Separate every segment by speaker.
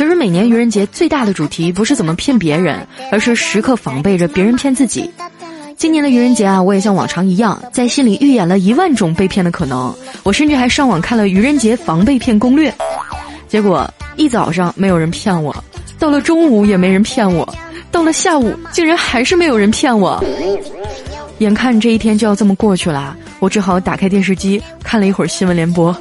Speaker 1: 其实每年愚人节最大的主题不是怎么骗别人，而是时刻防备着别人骗自己。今年的愚人节啊，我也像往常一样，在心里预演了一万种被骗的可能。我甚至还上网看了愚人节防被骗攻略。结果一早上没有人骗我，到了中午也没人骗我，到了下午竟然还是没有人骗我。眼看这一天就要这么过去了，我只好打开电视机看了一会儿新闻联播。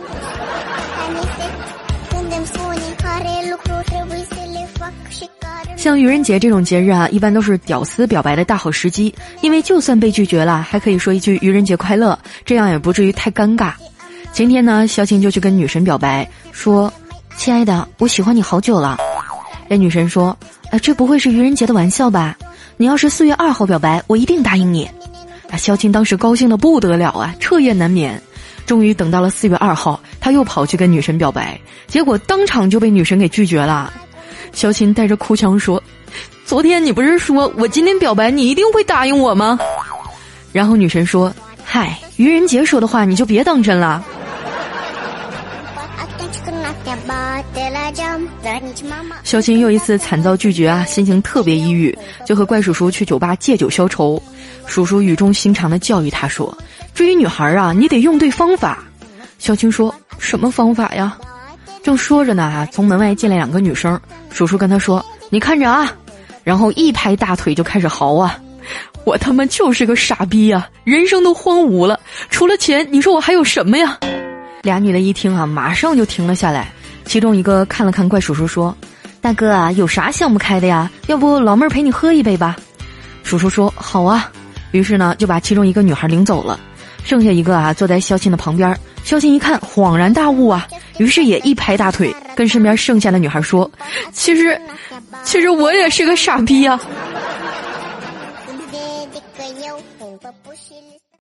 Speaker 1: 像愚人节这种节日啊，一般都是屌丝表白的大好时机，因为就算被拒绝了，还可以说一句愚人节快乐，这样也不至于太尴尬。前天呢，小青就去跟女神表白，说：“亲爱的，我喜欢你好久了。”那女神说：“哎，这不会是愚人节的玩笑吧？你要是四月二号表白，我一定答应你。”啊，肖青当时高兴的不得了啊，彻夜难眠。终于等到了四月二号，他又跑去跟女神表白，结果当场就被女神给拒绝了。小琴带着哭腔说：“昨天你不是说我今天表白你一定会答应我吗？”然后女神说：“嗨，愚人节说的话你就别当真了。”小琴又一次惨遭拒绝啊，心情特别抑郁，就和怪叔叔去酒吧借酒消愁。叔叔语重心长的教育他说：“追女孩啊，你得用对方法。”小青说：“什么方法呀？”正说着呢，从门外进来两个女生。叔叔跟他说：“你看着啊！”然后一拍大腿就开始嚎啊：“我他妈就是个傻逼呀！人生都荒芜了，除了钱，你说我还有什么呀？”俩女的一听啊，马上就停了下来。其中一个看了看怪叔叔，说：“大哥啊，有啥想不开的呀？要不老妹儿陪你喝一杯吧？”叔叔说：“好啊。”于是呢，就把其中一个女孩领走了，剩下一个啊坐在肖钦的旁边。肖钦一看，恍然大悟啊，于是也一拍大腿，跟身边剩下的女孩说：“其实，其实我也是个傻逼啊。”